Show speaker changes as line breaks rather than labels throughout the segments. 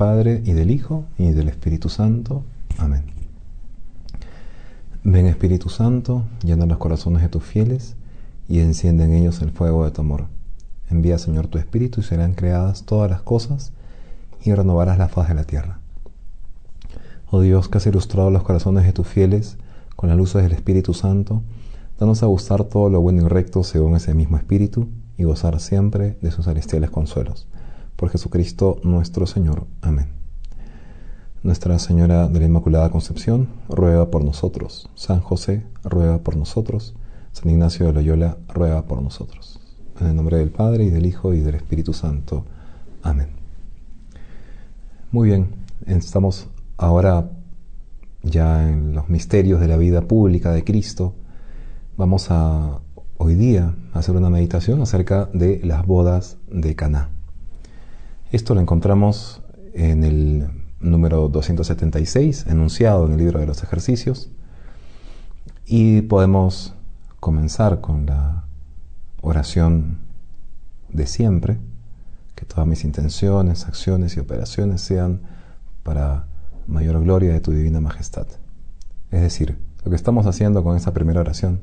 Padre, y del Hijo, y del Espíritu Santo. Amén. Ven Espíritu Santo, llena los corazones de tus fieles, y enciende en ellos el fuego de tu amor. Envía, Señor, tu Espíritu, y serán creadas todas las cosas, y renovarás la faz de la tierra. Oh Dios, que has ilustrado los corazones de tus fieles con las luces del Espíritu Santo, danos a gustar todo lo bueno y recto según ese mismo Espíritu, y gozar siempre de sus celestiales consuelos por Jesucristo nuestro Señor. Amén. Nuestra Señora de la Inmaculada Concepción, ruega por nosotros. San José, ruega por nosotros. San Ignacio de Loyola, ruega por nosotros. En el nombre del Padre, y del Hijo, y del Espíritu Santo. Amén. Muy bien, estamos ahora ya en los misterios de la vida pública de Cristo. Vamos a hoy día hacer una meditación acerca de las bodas de Caná. Esto lo encontramos en el número 276, enunciado en el libro de los ejercicios, y podemos comenzar con la oración de siempre, que todas mis intenciones, acciones y operaciones sean para mayor gloria de tu divina majestad. Es decir, lo que estamos haciendo con esta primera oración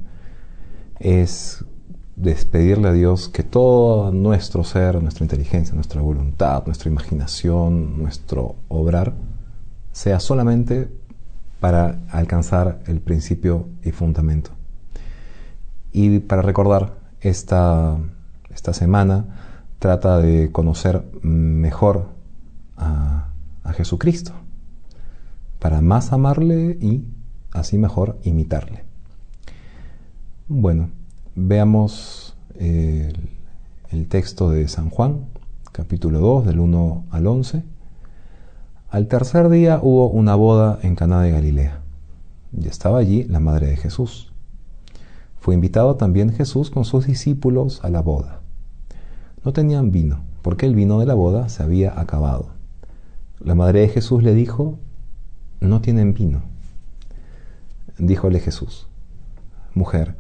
es despedirle a Dios que todo nuestro ser, nuestra inteligencia, nuestra voluntad, nuestra imaginación, nuestro obrar, sea solamente para alcanzar el principio y fundamento. Y para recordar, esta, esta semana trata de conocer mejor a, a Jesucristo, para más amarle y así mejor imitarle. Bueno, Veamos eh, el, texto de San Juan, capítulo 2, del 1 al 11. Al tercer día hubo una boda en Caná de Galilea, y estaba allí la madre de Jesús. Fue invitado también Jesús con sus discípulos a la boda. No tenían vino, porque el vino de la boda se había acabado. La madre de Jesús le dijo, no tienen vino. Díjole Jesús, mujer,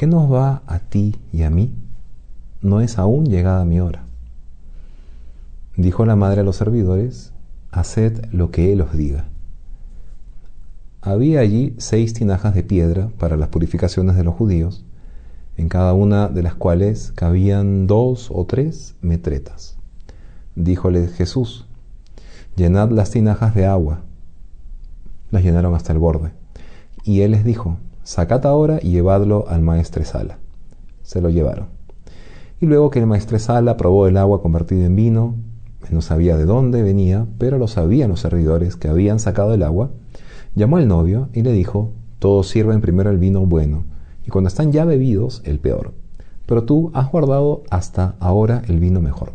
¿qué nos va a ti y a mí? No es aún llegada mi hora. Dijo la madre a los servidores, haced lo que él os diga. Había allí seis tinajas de piedra para las purificaciones de los judíos, en cada una de las cuales cabían dos o tres metretas. Díjole Jesús, llenad las tinajas de agua. Las llenaron hasta el borde. Y él les dijo, sacad ahora y llevadlo al maestresala. Se lo llevaron. Y luego que el maestresala probó el agua convertida en vino, no sabía de dónde venía, pero lo sabían los servidores que habían sacado el agua, llamó al novio y le dijo, todos sirven primero el vino bueno, y cuando están ya bebidos, el peor. Pero tú has guardado hasta ahora el vino mejor.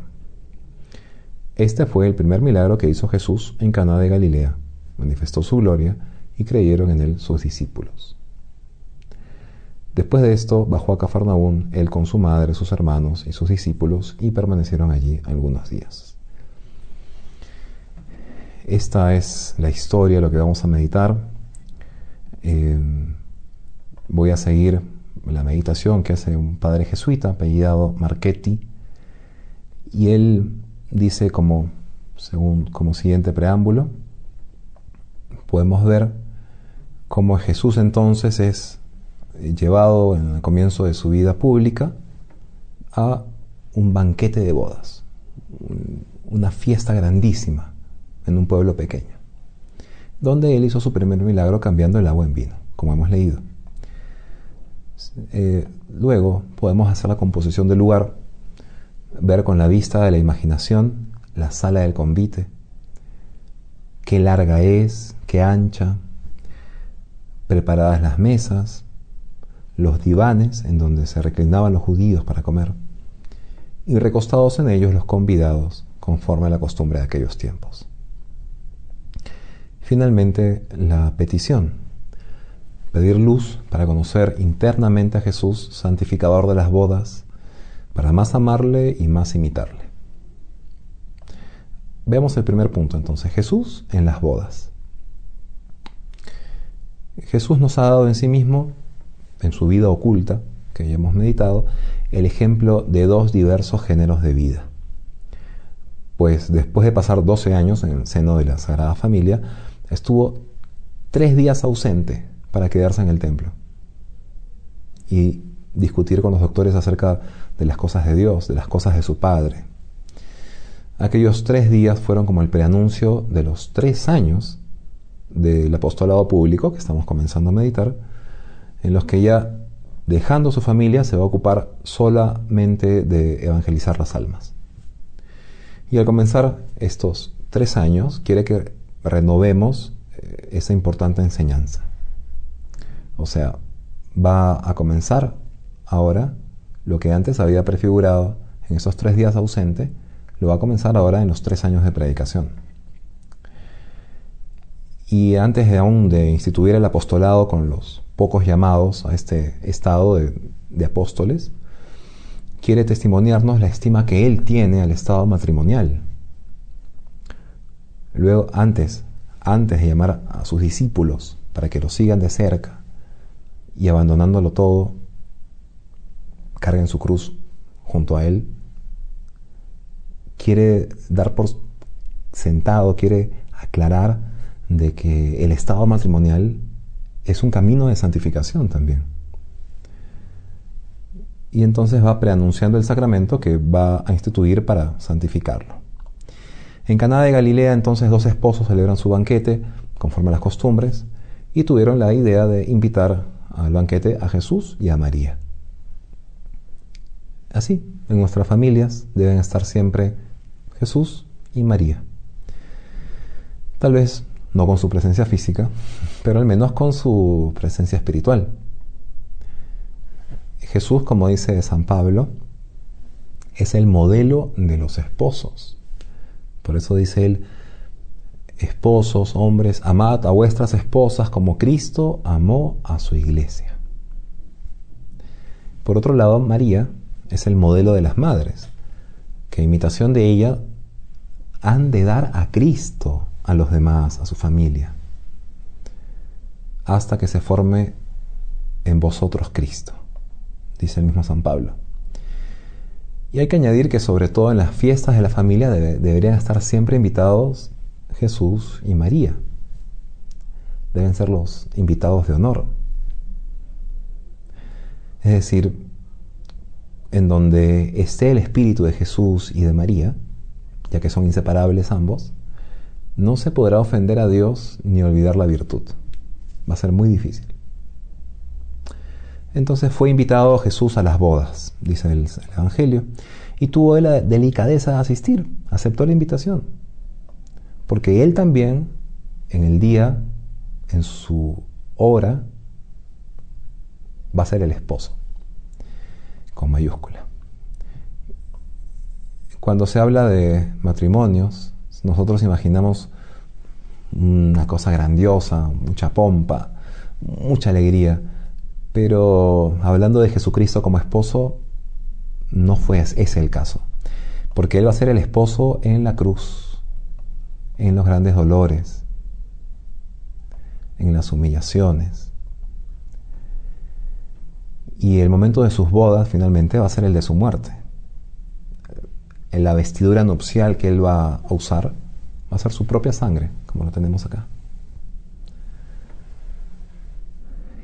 Este fue el primer milagro que hizo Jesús en Caná de Galilea. Manifestó su gloria y creyeron en él sus discípulos. Después de esto bajó a Cafarnaún, él con su madre, sus hermanos y sus discípulos, y permanecieron allí algunos días. Esta es la historia, lo que vamos a meditar. Eh, voy a seguir la meditación que hace un padre jesuita apellidado Marchetti, y él dice como, según, como siguiente preámbulo, podemos ver cómo Jesús entonces es llevado en el comienzo de su vida pública a un banquete de bodas, una fiesta grandísima en un pueblo pequeño, donde él hizo su primer milagro cambiando el agua en vino, como hemos leído. Eh, luego podemos hacer la composición del lugar, ver con la vista de la imaginación la sala del convite, qué larga es, qué ancha, preparadas las mesas, los divanes en donde se reclinaban los judíos para comer, y recostados en ellos los convidados, conforme a la costumbre de aquellos tiempos. Finalmente, la petición. Pedir luz para conocer internamente a Jesús, santificador de las bodas, para más amarle y más imitarle. Veamos el primer punto entonces, Jesús en las bodas. Jesús nos ha dado en sí mismo en su vida oculta, que ya hemos meditado, el ejemplo de dos diversos géneros de vida. pues después de pasar 12 años en el seno de la Sagrada Familia, estuvo tres días ausente para quedarse en el templo y discutir con los doctores acerca de las cosas de Dios, de las cosas de su Padre. Aquellos tres días fueron como el preanuncio de los tres años del apostolado público que estamos comenzando a meditar, en los que ya dejando su familia se va a ocupar solamente de evangelizar las almas. Y al comenzar estos tres años, quiere que renovemos eh, esa importante enseñanza. O sea, va a comenzar ahora lo que antes había prefigurado en esos tres días ausente, lo va a comenzar ahora en los tres años de predicación. Y antes de aún de instituir el apostolado con los pocos llamados a este estado de, apóstoles, quiere testimoniarnos la estima que él tiene al estado matrimonial. Luego, antes, antes de llamar a sus discípulos para que lo sigan de cerca y abandonándolo todo, carguen su cruz junto a él, quiere dar por sentado, quiere aclarar de que el estado matrimonial es un camino de santificación también. Y entonces va preanunciando el sacramento que va a instituir para santificarlo. En Caná de Galilea entonces dos esposos celebran su banquete conforme a las costumbres y tuvieron la idea de invitar al banquete a Jesús y a María. Así, en nuestras familias deben estar siempre Jesús y María. Tal vez no con su presencia física, pero al menos con su presencia espiritual. Jesús, como dice San Pablo, es el modelo de los esposos. Por eso dice él, esposos, hombres, amad a vuestras esposas como Cristo amó a su iglesia. Por otro lado, María es el modelo de las madres, que imitación de ella han de dar a Cristo a los demás, a su familia, hasta que se forme en vosotros Cristo, dice el mismo San Pablo. Y hay que añadir que sobre todo en las fiestas de la familia deberían estar siempre invitados Jesús y María. Deben ser los invitados de honor. Es decir, en donde esté el espíritu de Jesús y de María, ya que son inseparables ambos, no se podrá ofender a Dios ni olvidar la virtud. Va a ser muy difícil. Entonces fue invitado Jesús a las bodas, dice el, Evangelio, y tuvo la delicadeza de asistir, aceptó la invitación, porque él también, en el día, en su hora, va a ser el esposo, con mayúscula. Cuando se habla de matrimonios, nosotros imaginamos una cosa grandiosa, mucha pompa, mucha alegría, pero hablando de Jesucristo como esposo, no fue ese el caso, porque Él va a ser el esposo en la cruz, en los grandes dolores, en las humillaciones. Y el momento de sus bodas finalmente va a ser el de su muerte la vestidura nupcial que él va a usar va a ser su propia sangre, como lo tenemos acá.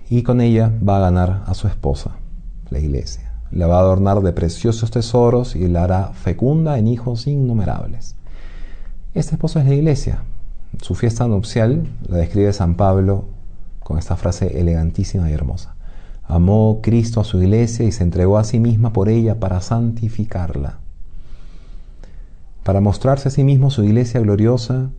Y con ella va a ganar a su esposa, la iglesia. La va a adornar de preciosos tesoros y la hará fecunda en hijos innumerables. Esta esposa es la iglesia. Su fiesta nupcial la describe San Pablo con esta frase elegantísima y hermosa. Amó Cristo a su iglesia y se entregó a sí misma por ella para santificarla para mostrarse a sí mismo su iglesia gloriosa,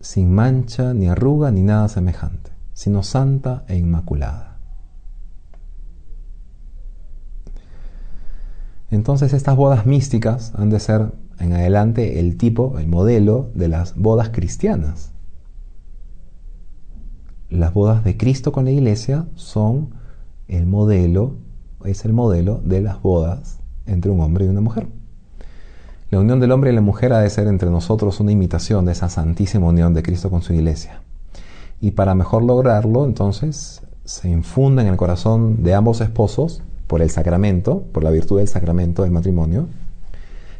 sin mancha, ni arruga, ni nada semejante, sino santa e inmaculada. Entonces estas bodas místicas han de ser en adelante el tipo, el modelo de las bodas cristianas. Las bodas de Cristo con la iglesia son el modelo, es el modelo de las bodas entre un hombre y una mujer. La unión del hombre y la mujer ha de ser entre nosotros una imitación de esa santísima unión de Cristo con su iglesia. Y para mejor lograrlo, entonces, se infunde en el corazón de ambos esposos, por el sacramento, por la virtud del sacramento del matrimonio,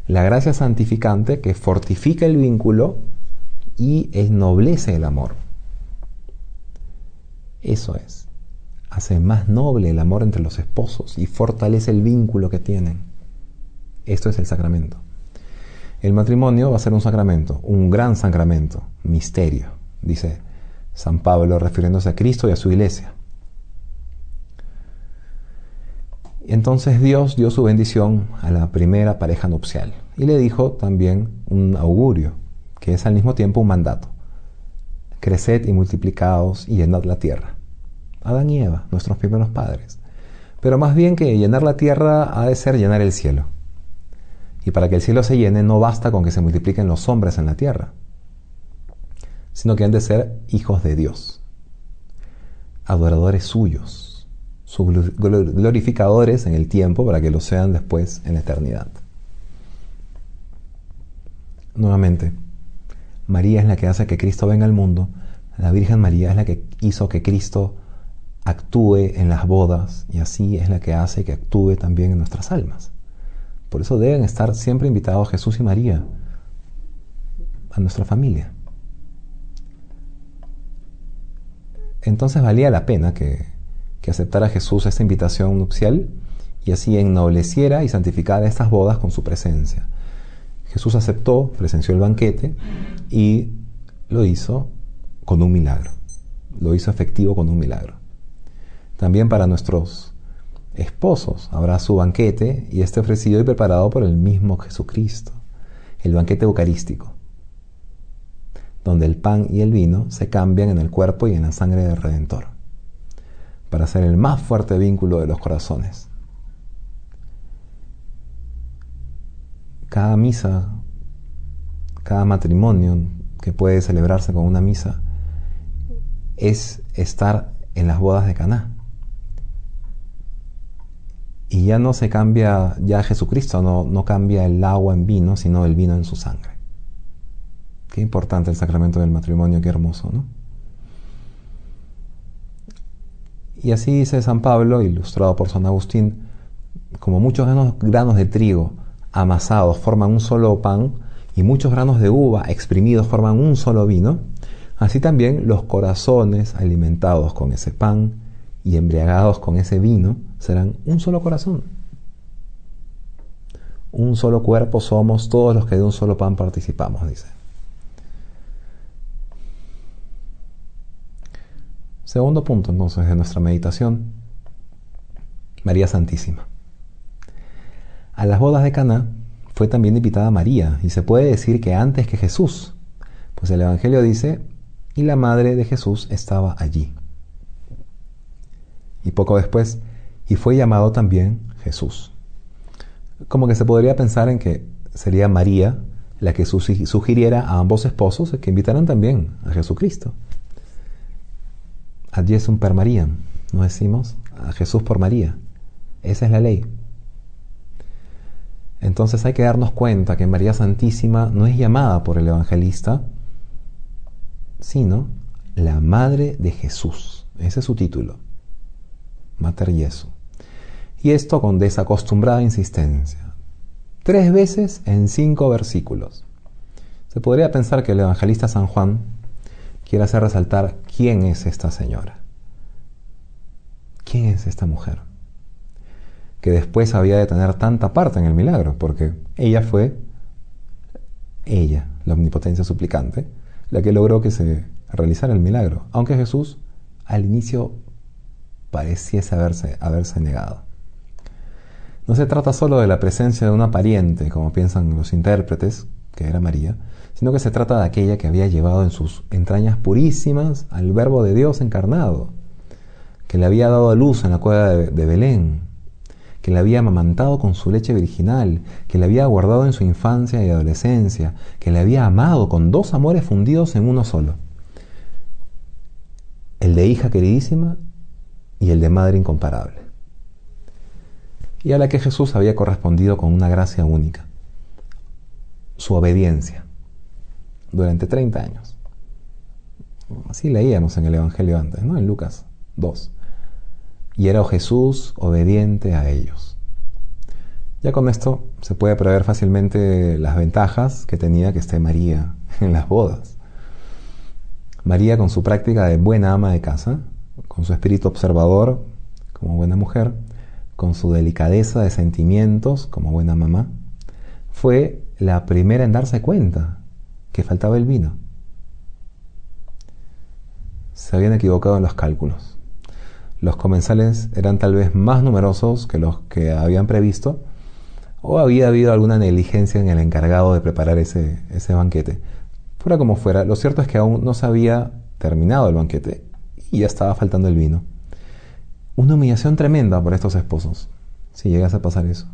la gracia santificante que fortifica el vínculo y ennoblece el amor. Eso es. Hace más noble el amor entre los esposos y fortalece el vínculo que tienen. Esto es el sacramento. El matrimonio va a ser un sacramento, un gran sacramento, misterio, dice San Pablo refiriéndose a Cristo y a su iglesia. Entonces Dios dio su bendición a la primera pareja nupcial y le dijo también un augurio, que es al mismo tiempo un mandato. Creced y multiplicaos y llenad la tierra. Adán y Eva, nuestros primeros padres. Pero más bien que llenar la tierra ha de ser llenar el cielo. Y para que el cielo se llene no basta con que se multipliquen los hombres en la tierra, sino que han de ser hijos de Dios, adoradores suyos, sus glorificadores en el tiempo para que lo sean después en la eternidad. Nuevamente, María es la que hace que Cristo venga al mundo, la Virgen María es la que hizo que Cristo actúe en las bodas y así es la que hace que actúe también en nuestras almas. Por eso deben estar siempre invitados Jesús y María a nuestra familia. Entonces valía la pena que, que aceptara Jesús esta invitación nupcial y así ennobleciera y santificara estas bodas con su presencia. Jesús aceptó, presenció el banquete y lo hizo con un milagro. Lo hizo efectivo con un milagro. También para nuestros esposos habrá su banquete y este ofrecido y preparado por el mismo Jesucristo, el banquete eucarístico, donde el pan y el vino se cambian en el cuerpo y en la sangre del Redentor, para ser el más fuerte vínculo de los corazones. Cada misa, cada matrimonio que puede celebrarse con una misa, es estar en las bodas de Caná y ya no se cambia, ya Jesucristo no, no cambia el agua en vino, sino el vino en su sangre. Qué importante el sacramento del matrimonio, qué hermoso, ¿no? Y así dice San Pablo, ilustrado por San Agustín, como muchos granos, granos de trigo amasados forman un solo pan y muchos granos de uva exprimidos forman un solo vino, así también los corazones alimentados con ese pan y embriagados con ese vino, serán un solo corazón. Un solo cuerpo somos todos los que de un solo pan participamos, dice. Segundo punto entonces de nuestra meditación, María Santísima. A las bodas de Caná fue también invitada María y se puede decir que antes que Jesús, pues el Evangelio dice, y la madre de Jesús estaba allí y poco después, y fue llamado también Jesús. Como que se podría pensar en que sería María la que sugiriera a ambos esposos que invitaran también a Jesucristo. Ad Jesum per María, no decimos a Jesús por María. Esa es la ley. Entonces hay que darnos cuenta que María Santísima no es llamada por el evangelista, sino la Madre de Jesús. Ese es su título. Mater Jesu. Y esto con desacostumbrada insistencia. Tres veces en cinco versículos. Se podría pensar que el evangelista San Juan quiere hacer resaltar quién es esta señora. ¿Quién es esta mujer? Que después había de tener tanta parte en el milagro, porque ella fue, ella, la omnipotencia suplicante, la que logró que se realizara el milagro, aunque Jesús al inicio pareciese haberse, haberse negado. No se trata solo de la presencia de una pariente, como piensan los intérpretes, que era María, sino que se trata de aquella que había llevado en sus entrañas purísimas al Verbo de Dios encarnado, que le había dado a luz en la cueva de, de Belén, que le había amamantado con su leche virginal, que le había guardado en su infancia y adolescencia, que le había amado con dos amores fundidos en uno solo, el de hija queridísima y el de madre incomparable, y a la que Jesús había correspondido con una gracia única, su obediencia, durante 30 años. Así leíamos en el Evangelio antes, ¿no? En Lucas 2. Y era Jesús obediente a ellos. Ya con esto se puede prever fácilmente las ventajas que tenía que esté María en las bodas. María con su práctica de buena ama de casa, con su espíritu observador como buena mujer, con su delicadeza de sentimientos como buena mamá, fue la primera en darse cuenta que faltaba el vino. Se habían equivocado en los cálculos. Los comensales eran tal vez más numerosos que los que habían previsto, o había habido alguna negligencia en el encargado de preparar ese, banquete. Fuera como fuera, lo cierto es que aún no se había terminado el banquete y ya estaba faltando el vino. Una humillación tremenda por estos esposos, si llegase a pasar eso.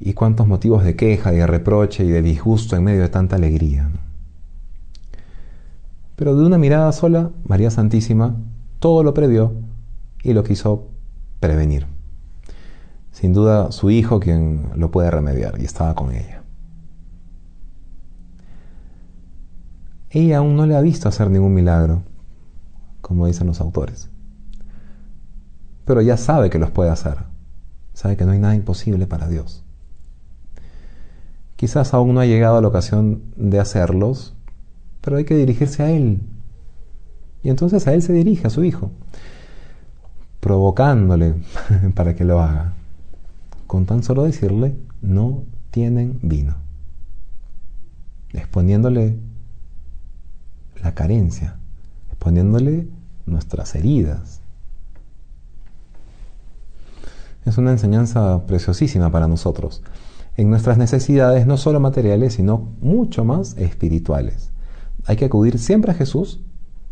Y cuántos motivos de queja de reproche y de disgusto en medio de tanta alegría. Pero de una mirada sola, María Santísima todo lo previó y lo quiso prevenir. Sin duda su hijo quien lo puede remediar y estaba con ella. Ella aún no le ha visto hacer ningún milagro, como dicen los autores. Pero ya sabe que los puede hacer. Sabe que no hay nada imposible para Dios. Quizás aún no ha llegado la ocasión de hacerlos, pero hay que dirigirse a Él. Y entonces a Él se dirige, a su Hijo, provocándole para que lo haga. Con tan solo decirle, no tienen vino. Exponiéndole la carencia, exponiéndole nuestras heridas. Es una enseñanza preciosísima para nosotros en nuestras necesidades no solo materiales, sino mucho más espirituales. Hay que acudir siempre a Jesús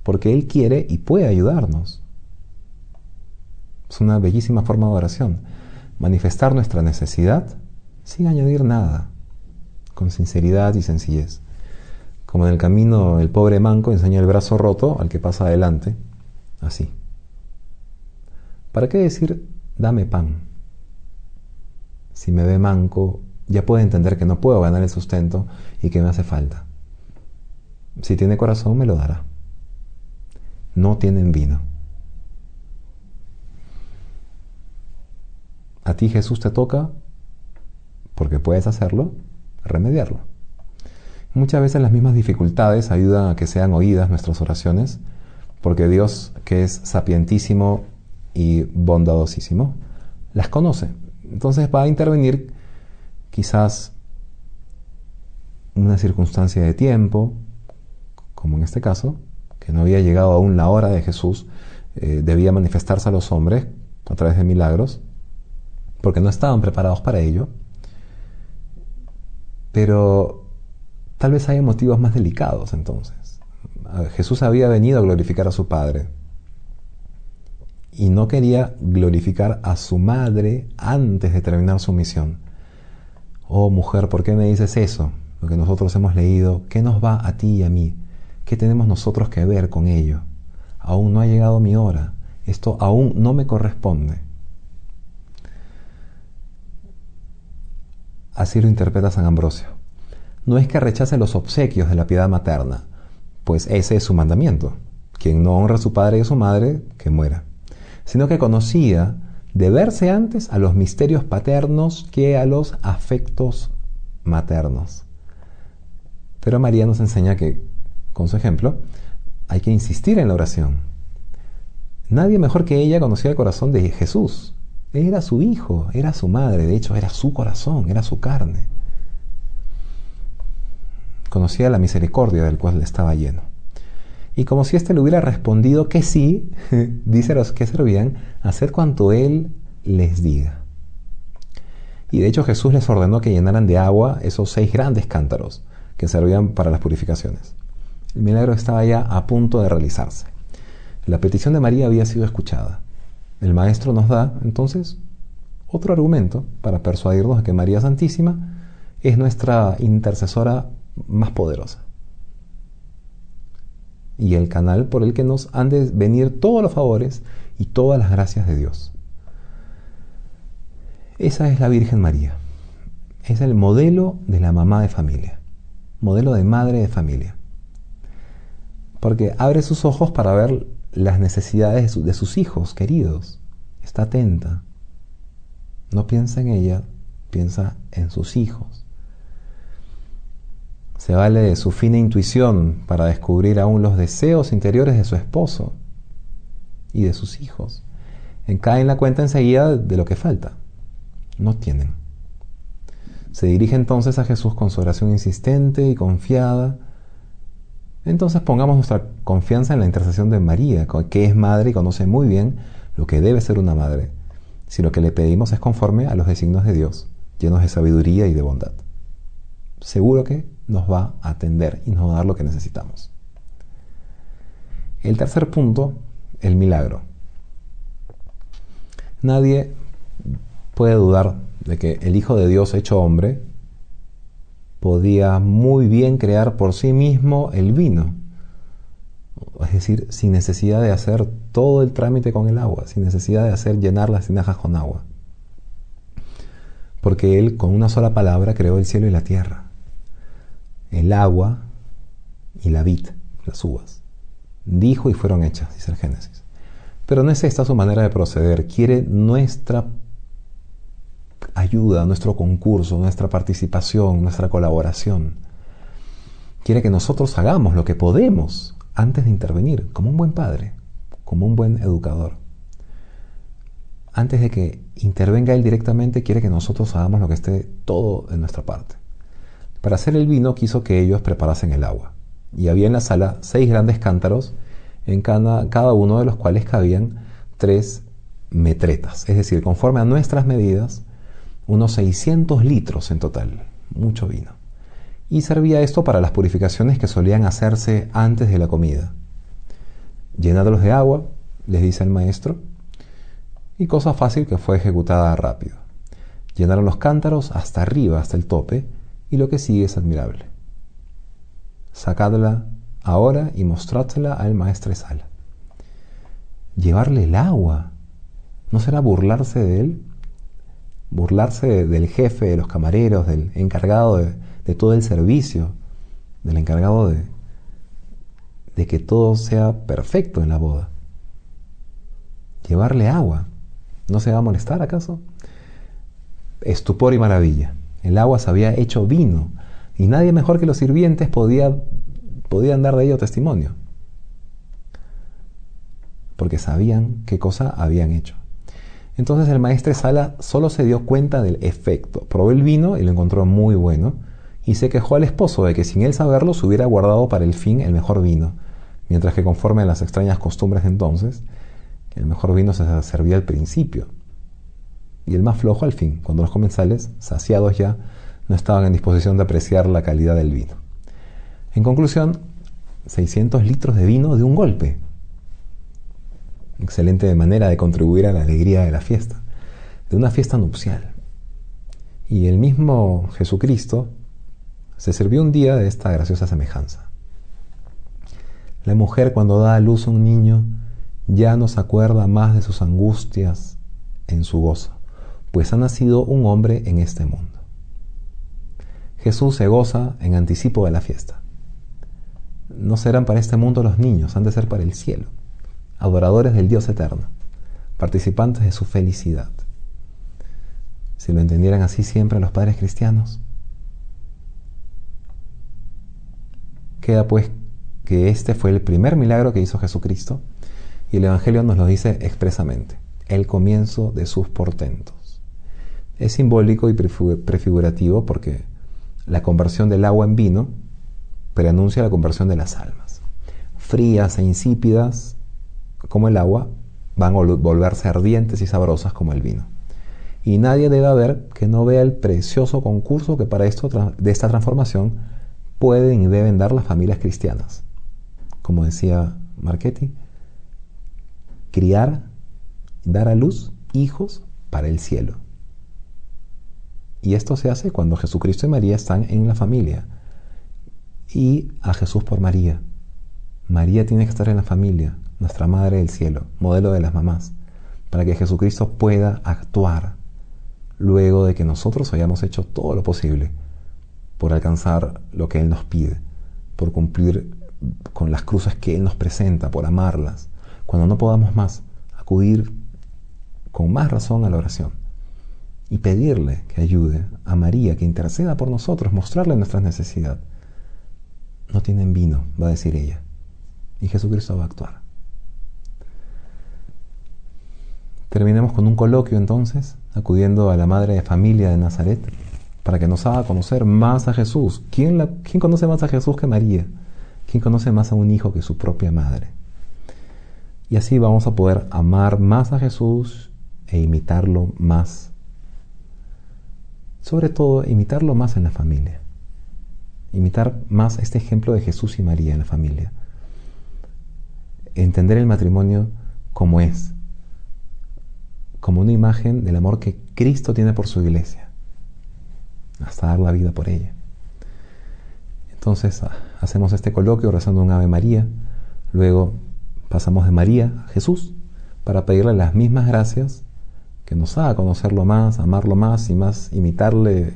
porque Él quiere y puede ayudarnos. Es una bellísima forma de oración. Manifestar nuestra necesidad sin añadir nada, con sinceridad y sencillez. Como en el camino el pobre manco enseña el brazo roto al que pasa adelante, así. ¿Para qué decir dame pan? Si me ve manco ya puede entender que no puedo ganar el sustento y que me hace falta. Si tiene corazón, me lo dará. No tienen vino. A ti Jesús te toca, porque puedes hacerlo, remediarlo. Muchas veces las mismas dificultades ayudan a que sean oídas nuestras oraciones, porque Dios, que es sapientísimo y bondadosísimo, las conoce. Entonces va a intervenir quizás una circunstancia de tiempo, como en este caso, que no había llegado aún la hora de Jesús, eh, debía manifestarse a los hombres a través de milagros, porque no estaban preparados para ello, pero tal vez haya motivos más delicados entonces. Jesús había venido a glorificar a su Padre y no quería glorificar a su madre antes de terminar su misión. Oh mujer, ¿por qué me dices eso? Lo que nosotros hemos leído, ¿qué nos va a ti y a mí? ¿Qué tenemos nosotros que ver con ello? Aún no ha llegado mi hora. Esto aún no me corresponde. Así lo interpreta San Ambrosio. No es que rechace los obsequios de la piedad materna, pues ese es su mandamiento. Quien no honra a su padre y a su madre, que muera. Sino que conocía de verse antes a los misterios paternos que a los afectos maternos. Pero María nos enseña que, con su ejemplo, hay que insistir en la oración. Nadie mejor que ella conocía el corazón de Jesús. Era su hijo, era su madre, de hecho era su corazón, era su carne. Conocía la misericordia del cual estaba lleno. Y como si éste le hubiera respondido que sí, dice a los que servían, haced cuanto él les diga. Y de hecho Jesús les ordenó que llenaran de agua esos seis grandes cántaros que servían para las purificaciones. El milagro estaba ya a punto de realizarse. La petición de María había sido escuchada. El Maestro nos da, entonces, otro argumento para persuadirnos de que María Santísima es nuestra intercesora más poderosa y el canal por el que nos han de venir todos los favores y todas las gracias de Dios. Esa es la Virgen María. Es el modelo de la mamá de familia, modelo de madre de familia. Porque abre sus ojos para ver las necesidades de, sus hijos queridos. Está atenta. No piensa en ella piensa en sus hijos. Se vale de su fina intuición para descubrir aún los deseos interiores de su esposo y de sus hijos. Cae en la cuenta enseguida de lo que falta. No tienen. Se dirige entonces a Jesús con su oración insistente y confiada. Entonces pongamos nuestra confianza en la intercesión de María, que es madre y conoce muy bien lo que debe ser una madre, si lo que le pedimos es conforme a los designios de Dios, llenos de sabiduría y de bondad. Seguro que nos va a atender y nos va a dar lo que necesitamos. El tercer punto, el milagro. Nadie puede dudar de que el Hijo de Dios hecho hombre podía muy bien crear por sí mismo el vino. Es decir, sin necesidad de hacer todo el trámite con el agua, sin necesidad de hacer llenar las tinajas con agua. Porque Él con una sola palabra creó el cielo y la tierra el agua y la vid, las uvas. Dijo y fueron hechas, dice el Génesis. Pero no es esta su manera de proceder. Quiere nuestra ayuda, nuestro concurso, nuestra participación, nuestra colaboración. Quiere que nosotros hagamos lo que podemos antes de intervenir, como un buen padre, como un buen educador. Antes de que intervenga él directamente, quiere que nosotros hagamos lo que esté todo en nuestra parte. Para hacer el vino quiso que ellos preparasen el agua. Y había en la sala seis grandes cántaros, en cada, uno de los cuales cabían tres metretas, es decir, conforme a nuestras medidas, unos 600 litros en total, mucho vino. Y servía esto para las purificaciones que solían hacerse antes de la comida. Llenadlos de agua, les dice el maestro, y cosa fácil que fue ejecutada rápido. Llenaron los cántaros hasta arriba, hasta el tope, y lo que sigue es admirable. Sacadla ahora y mostrádla al maestresala. Llevarle el agua. ¿No será burlarse de él? Burlarse del jefe, de los camareros, del encargado de, todo el servicio, del encargado de que todo sea perfecto en la boda. Llevarle agua. ¿No se va a molestar acaso? Estupor y maravilla. El agua se había hecho vino y nadie mejor que los sirvientes podía, podían dar de ello testimonio. Porque sabían qué cosa habían hecho. Entonces el maestro Sala solo se dio cuenta del efecto. Probó el vino y lo encontró muy bueno y se quejó al esposo de que sin él saberlo se hubiera guardado para el fin el mejor vino, mientras que conforme a las extrañas costumbres de entonces, el mejor vino se servía al principio y el más flojo al fin, cuando los comensales, saciados ya, no estaban en disposición de apreciar la calidad del vino. En conclusión, 600 litros de vino de un golpe. Excelente manera de contribuir a la alegría de la fiesta, de una fiesta nupcial. Y el mismo Jesucristo se sirvió un día de esta graciosa semejanza. La mujer cuando da a luz a un niño ya no se acuerda más de sus angustias en su gozo pues ha nacido un hombre en este mundo. Jesús se goza en anticipo de la fiesta. No serán para este mundo los niños, han de ser para el cielo, adoradores del Dios eterno, participantes de su felicidad. Si lo entendieran así siempre los padres cristianos. Queda pues que este fue el primer milagro que hizo Jesucristo y el Evangelio nos lo dice expresamente, el comienzo de sus portentos. Es simbólico y prefigurativo porque la conversión del agua en vino preanuncia la conversión de las almas. Frías e insípidas como el agua van a volverse ardientes y sabrosas como el vino. Y nadie debe haber que no vea el precioso concurso que para esto de esta transformación pueden y deben dar las familias cristianas. Como decía Marchetti, criar, dar a luz hijos para el cielo. Y esto se hace cuando Jesucristo y María están en la familia. Y a Jesús por María. María tiene que estar en la familia, nuestra Madre del Cielo, modelo de las mamás, para que Jesucristo pueda actuar luego de que nosotros hayamos hecho todo lo posible por alcanzar lo que Él nos pide, por cumplir con las cruces que Él nos presenta, por amarlas. Cuando no podamos más, acudir con más razón a la oración y pedirle que ayude a María, que interceda por nosotros, mostrarle nuestra necesidad. No tienen vino, va a decir ella. Y Jesucristo va a actuar. Terminemos con un coloquio entonces, acudiendo a la madre de familia de Nazaret, para que nos haga conocer más a Jesús. ¿Quién, ¿Quién conoce más a Jesús que María? ¿Quién conoce más a un hijo que su propia madre? Y así vamos a poder amar más a Jesús e imitarlo más. Sobre todo, imitarlo más en la familia. Imitar más este ejemplo de Jesús y María en la familia. Entender el matrimonio como es, como una imagen del amor que Cristo tiene por su iglesia, hasta dar la vida por ella. Entonces hacemos este coloquio rezando un Ave María, luego pasamos de María a Jesús para pedirle las mismas gracias que nos haga conocerlo más, amarlo más y más imitarle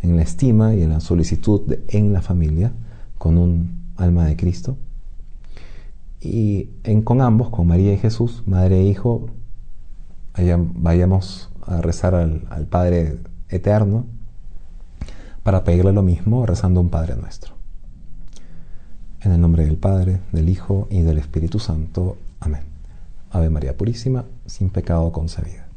en la estima y en la solicitud en la familia con un alma de Cristo. Y en, con ambos, con María y Jesús, Madre e Hijo, vayamos a rezar al, al Padre Eterno para pedirle lo mismo rezando un Padre nuestro. En el nombre del Padre, del Hijo y del Espíritu Santo. Amén. Ave María Purísima, sin pecado concebida.